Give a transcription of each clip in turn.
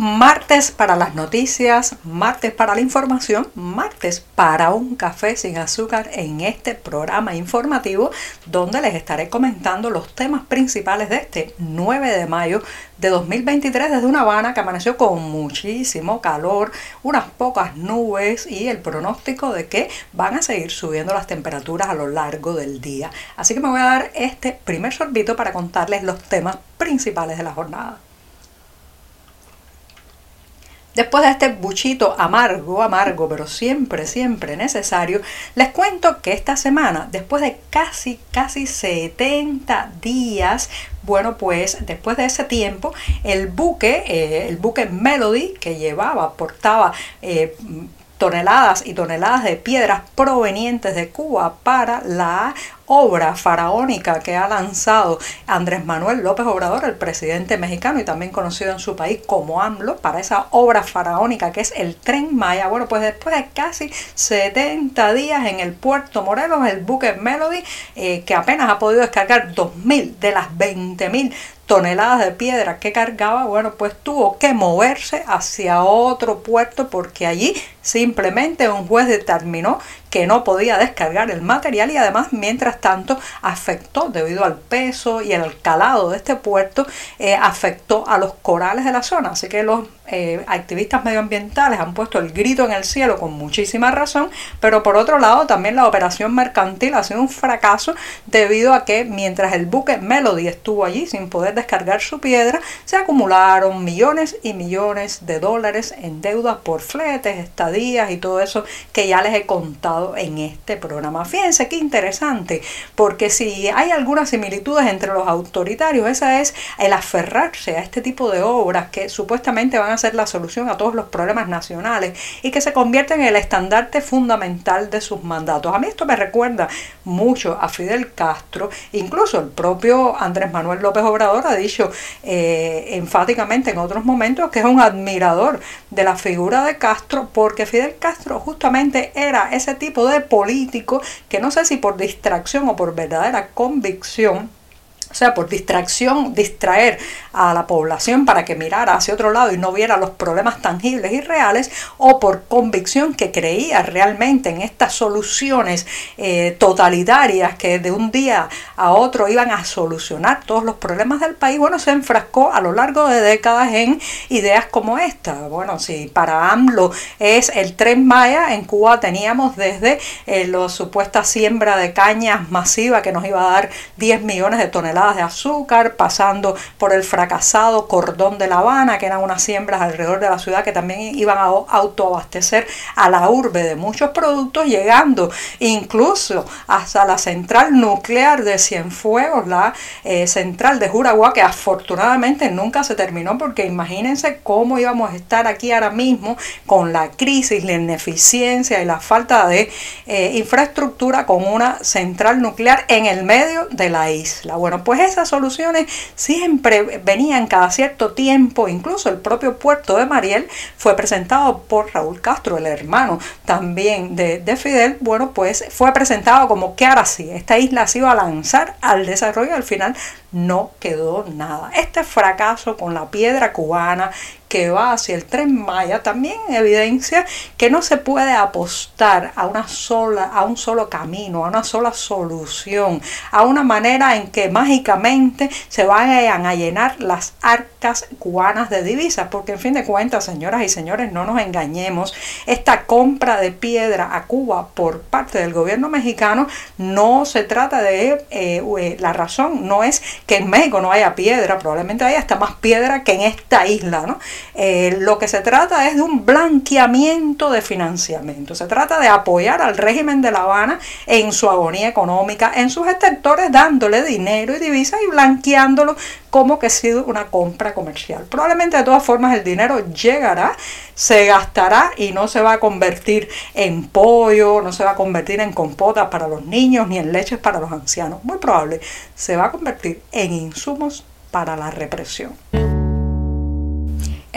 Martes para las noticias, martes para la información, martes para un café sin azúcar en este programa informativo donde les estaré comentando los temas principales de este 9 de mayo de 2023 desde una Habana que amaneció con muchísimo calor, unas pocas nubes y el pronóstico de que van a seguir subiendo las temperaturas a lo largo del día. Así que me voy a dar este primer sorbito para contarles los temas principales de la jornada. Después de este buchito amargo, amargo, pero siempre, siempre necesario, les cuento que esta semana, después de casi, casi 70 días, bueno, pues después de ese tiempo, el buque, eh, el buque Melody, que llevaba, portaba eh, toneladas y toneladas de piedras provenientes de Cuba para la obra faraónica que ha lanzado Andrés Manuel López Obrador, el presidente mexicano y también conocido en su país como AMLO, para esa obra faraónica que es el tren Maya. Bueno, pues después de casi 70 días en el puerto Morelos, el buque Melody, eh, que apenas ha podido descargar 2.000 de las 20.000 toneladas de piedra que cargaba, bueno, pues tuvo que moverse hacia otro puerto porque allí simplemente un juez determinó que no podía descargar el material y además mientras tanto afectó debido al peso y el calado de este puerto eh, afectó a los corales de la zona. Así que los eh, activistas medioambientales han puesto el grito en el cielo con muchísima razón pero por otro lado también la operación mercantil ha sido un fracaso debido a que mientras el buque Melody estuvo allí sin poder descargar su piedra se acumularon millones y millones de dólares en deudas por fletes, estadías y todo eso que ya les he contado en este programa. Fíjense qué interesante, porque si hay algunas similitudes entre los autoritarios, esa es el aferrarse a este tipo de obras que supuestamente van a ser la solución a todos los problemas nacionales y que se convierten en el estandarte fundamental de sus mandatos. A mí esto me recuerda mucho a Fidel Castro, incluso el propio Andrés Manuel López Obrador ha dicho eh, enfáticamente en otros momentos que es un admirador de la figura de Castro porque Fidel Castro justamente era ese tipo de político que no sé si por distracción o por verdadera convicción o sea, por distracción, distraer a la población para que mirara hacia otro lado y no viera los problemas tangibles y reales, o por convicción que creía realmente en estas soluciones eh, totalitarias que de un día a otro iban a solucionar todos los problemas del país, bueno, se enfrascó a lo largo de décadas en ideas como esta. Bueno, si para AMLO es el tren Maya, en Cuba teníamos desde eh, la supuesta siembra de cañas masiva que nos iba a dar 10 millones de toneladas de azúcar, pasando por el fracasado cordón de La Habana, que eran unas siembras alrededor de la ciudad que también iban a autoabastecer a la urbe de muchos productos, llegando incluso hasta la central nuclear de Cienfuegos, la eh, central de Juragua, que afortunadamente nunca se terminó, porque imagínense cómo íbamos a estar aquí ahora mismo con la crisis, la ineficiencia y la falta de eh, infraestructura con una central nuclear en el medio de la isla. Bueno, pues esas soluciones siempre venían cada cierto tiempo, incluso el propio puerto de Mariel fue presentado por Raúl Castro, el hermano también de, Fidel, bueno, pues fue presentado como que ahora sí, esta isla se iba a lanzar al desarrollo, al final no quedó nada. Este fracaso con la piedra cubana que va hacia el tren Maya también evidencia que no se puede apostar a una sola a un solo camino, a una sola solución, a una manera en que mágicamente se vayan a llenar las arcas cubanas de divisas, porque en fin de cuentas, señoras y señores, no nos engañemos, esta compra de piedra a Cuba por parte del gobierno mexicano no se trata de eh, eh, la razón no es que en México no haya piedra, probablemente haya hasta más piedra que en esta isla, ¿no? Eh, lo que se trata es de un blanqueamiento de financiamiento, se trata de apoyar al régimen de La Habana en su agonía económica, en sus extentores, dándole dinero y divisas y blanqueándolo como que ha sido una compra comercial. Probablemente de todas formas el dinero llegará, se gastará y no se va a convertir en pollo, no se va a convertir en compotas para los niños ni en leches para los ancianos. Muy probable se va a convertir en insumos para la represión.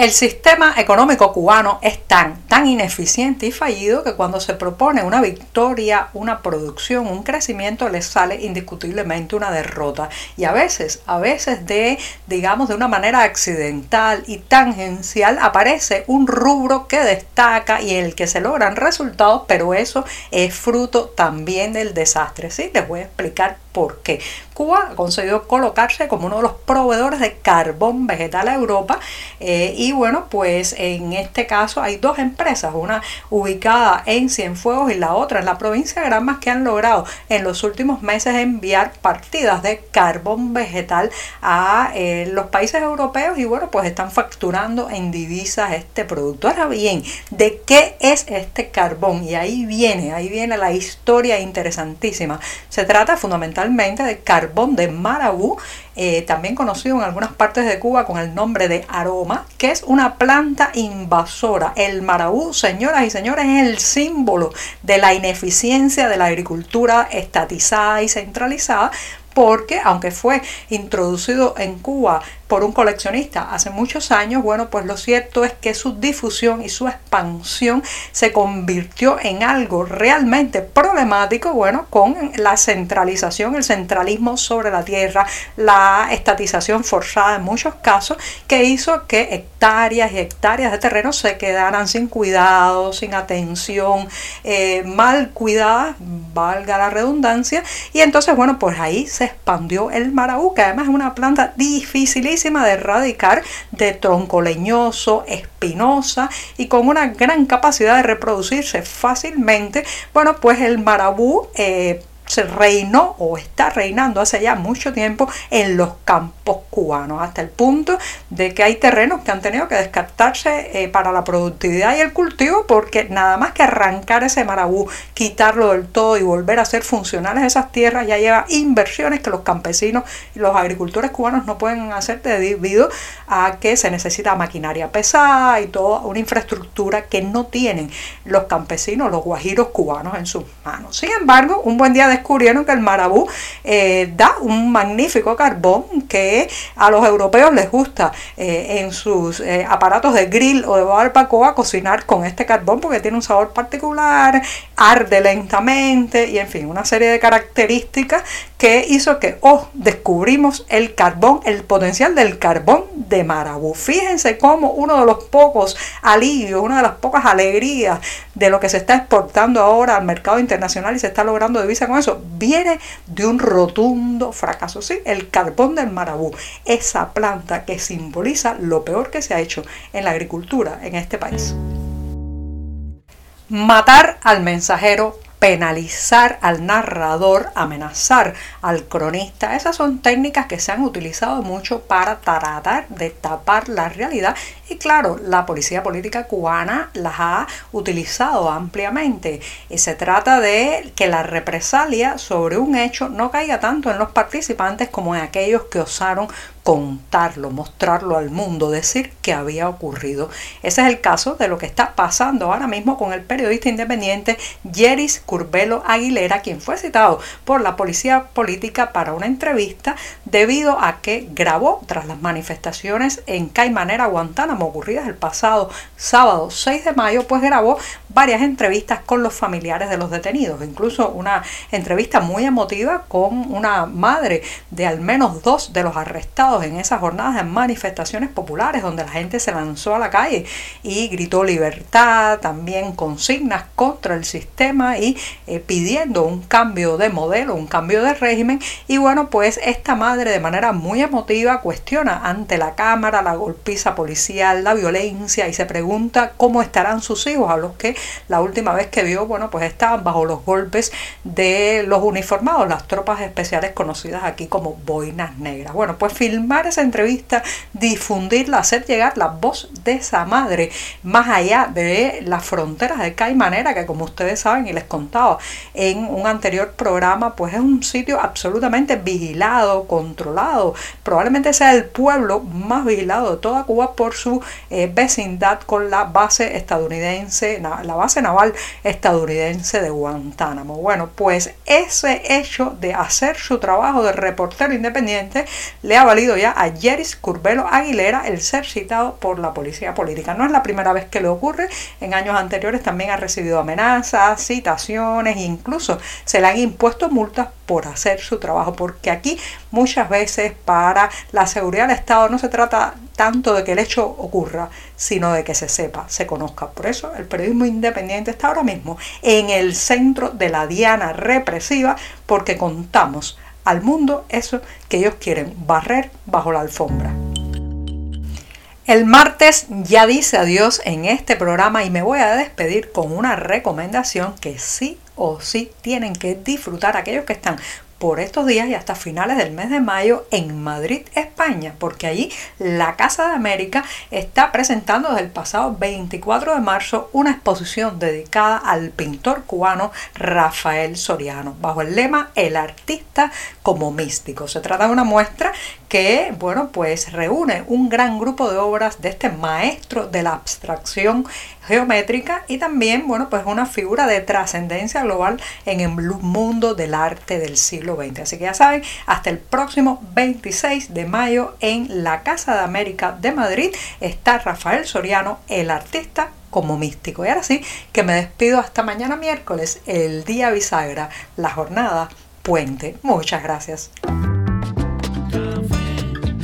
El sistema económico cubano es tan, tan ineficiente y fallido que cuando se propone una victoria, una producción, un crecimiento, le sale indiscutiblemente una derrota. Y a veces, a veces de, digamos, de una manera accidental y tangencial, aparece un rubro que destaca y en el que se logran resultados, pero eso es fruto también del desastre. Sí, les voy a explicar por qué. Cuba ha conseguido colocarse como uno de los proveedores de carbón vegetal a Europa eh, y bueno, pues en este caso hay dos empresas, una ubicada en Cienfuegos y la otra en la provincia de Granmas que han logrado en los últimos meses enviar partidas de carbón vegetal a eh, los países europeos y bueno, pues están facturando en divisas este producto. Ahora bien, ¿de qué es este carbón? Y ahí viene, ahí viene la historia interesantísima. Se trata fundamentalmente de carbón de marabú eh, también conocido en algunas partes de Cuba con el nombre de aroma, que es una planta invasora. El marabú, señoras y señores, es el símbolo de la ineficiencia de la agricultura estatizada y centralizada, porque aunque fue introducido en Cuba por un coleccionista. Hace muchos años, bueno, pues lo cierto es que su difusión y su expansión se convirtió en algo realmente problemático, bueno, con la centralización, el centralismo sobre la tierra, la estatización forzada en muchos casos, que hizo que hectáreas y hectáreas de terreno se quedaran sin cuidado, sin atención, eh, mal cuidadas, valga la redundancia, y entonces, bueno, pues ahí se expandió el marabú, que además es una planta dificilísima de erradicar, de tronco leñoso, espinosa y con una gran capacidad de reproducirse fácilmente, bueno, pues el marabú eh, se reinó o está reinando hace ya mucho tiempo en los campos cubanos, hasta el punto de que hay terrenos que han tenido que descartarse eh, para la productividad y el cultivo porque nada más que arrancar ese marabú, quitarlo del todo y volver a ser funcionales esas tierras ya lleva inversiones que los campesinos y los agricultores cubanos no pueden hacer debido a que se necesita maquinaria pesada y toda una infraestructura que no tienen los campesinos, los guajiros cubanos en sus manos. Sin embargo, un buen día de descubrieron que el marabú eh, da un magnífico carbón que a los europeos les gusta eh, en sus eh, aparatos de grill o de barbacoa cocinar con este carbón porque tiene un sabor particular, arde lentamente y en fin, una serie de características que hizo que, oh, descubrimos el carbón, el potencial del carbón de marabú. Fíjense cómo uno de los pocos alivios, una de las pocas alegrías de lo que se está exportando ahora al mercado internacional y se está logrando divisa con eso, viene de un rotundo fracaso. Sí, el carbón del marabú, esa planta que simboliza lo peor que se ha hecho en la agricultura en este país. Matar al mensajero penalizar al narrador, amenazar al cronista. Esas son técnicas que se han utilizado mucho para tratar de tapar la realidad y claro, la policía política cubana las ha utilizado ampliamente. Y se trata de que la represalia sobre un hecho no caiga tanto en los participantes como en aquellos que osaron contarlo, mostrarlo al mundo, decir que había ocurrido. Ese es el caso de lo que está pasando ahora mismo con el periodista independiente Yeris Curbelo Aguilera, quien fue citado por la policía política para una entrevista debido a que grabó tras las manifestaciones en Caimanera, Guantánamo, ocurridas el pasado sábado 6 de mayo, pues grabó varias entrevistas con los familiares de los detenidos, incluso una entrevista muy emotiva con una madre de al menos dos de los arrestados en esas jornadas de manifestaciones populares donde la gente se lanzó a la calle y gritó libertad, también consignas contra el sistema y eh, pidiendo un cambio de modelo, un cambio de régimen. Y bueno, pues esta madre de manera muy emotiva cuestiona ante la Cámara la golpiza policial, la violencia y se pregunta cómo estarán sus hijos a los que la última vez que vio, bueno, pues estaban bajo los golpes de los uniformados, las tropas especiales conocidas aquí como boinas negras. Bueno, pues film esa entrevista, difundirla, hacer llegar la voz de esa madre más allá de las fronteras de Caimanera, que como ustedes saben y les contaba en un anterior programa, pues es un sitio absolutamente vigilado, controlado. Probablemente sea el pueblo más vigilado de toda Cuba por su eh, vecindad con la base estadounidense, la base naval estadounidense de Guantánamo. Bueno, pues ese hecho de hacer su trabajo de reportero independiente le ha valido ya a Jeris Curbelo Aguilera el ser citado por la policía política. No es la primera vez que le ocurre, en años anteriores también ha recibido amenazas, citaciones incluso se le han impuesto multas por hacer su trabajo, porque aquí muchas veces para la seguridad del Estado no se trata tanto de que el hecho ocurra, sino de que se sepa, se conozca. Por eso el periodismo independiente está ahora mismo en el centro de la diana represiva, porque contamos al mundo eso que ellos quieren, barrer bajo la alfombra. El martes ya dice adiós en este programa y me voy a despedir con una recomendación que sí o sí tienen que disfrutar aquellos que están por estos días y hasta finales del mes de mayo en Madrid, España, porque allí la Casa de América está presentando desde el pasado 24 de marzo una exposición dedicada al pintor cubano Rafael Soriano, bajo el lema El artista como místico. Se trata de una muestra que, bueno, pues reúne un gran grupo de obras de este maestro de la abstracción geométrica y también, bueno, pues una figura de trascendencia global en el mundo del arte del siglo XX. Así que ya saben, hasta el próximo 26 de mayo en la Casa de América de Madrid está Rafael Soriano, el artista como místico. Y ahora sí, que me despido hasta mañana miércoles, el día bisagra, la jornada puente. Muchas gracias.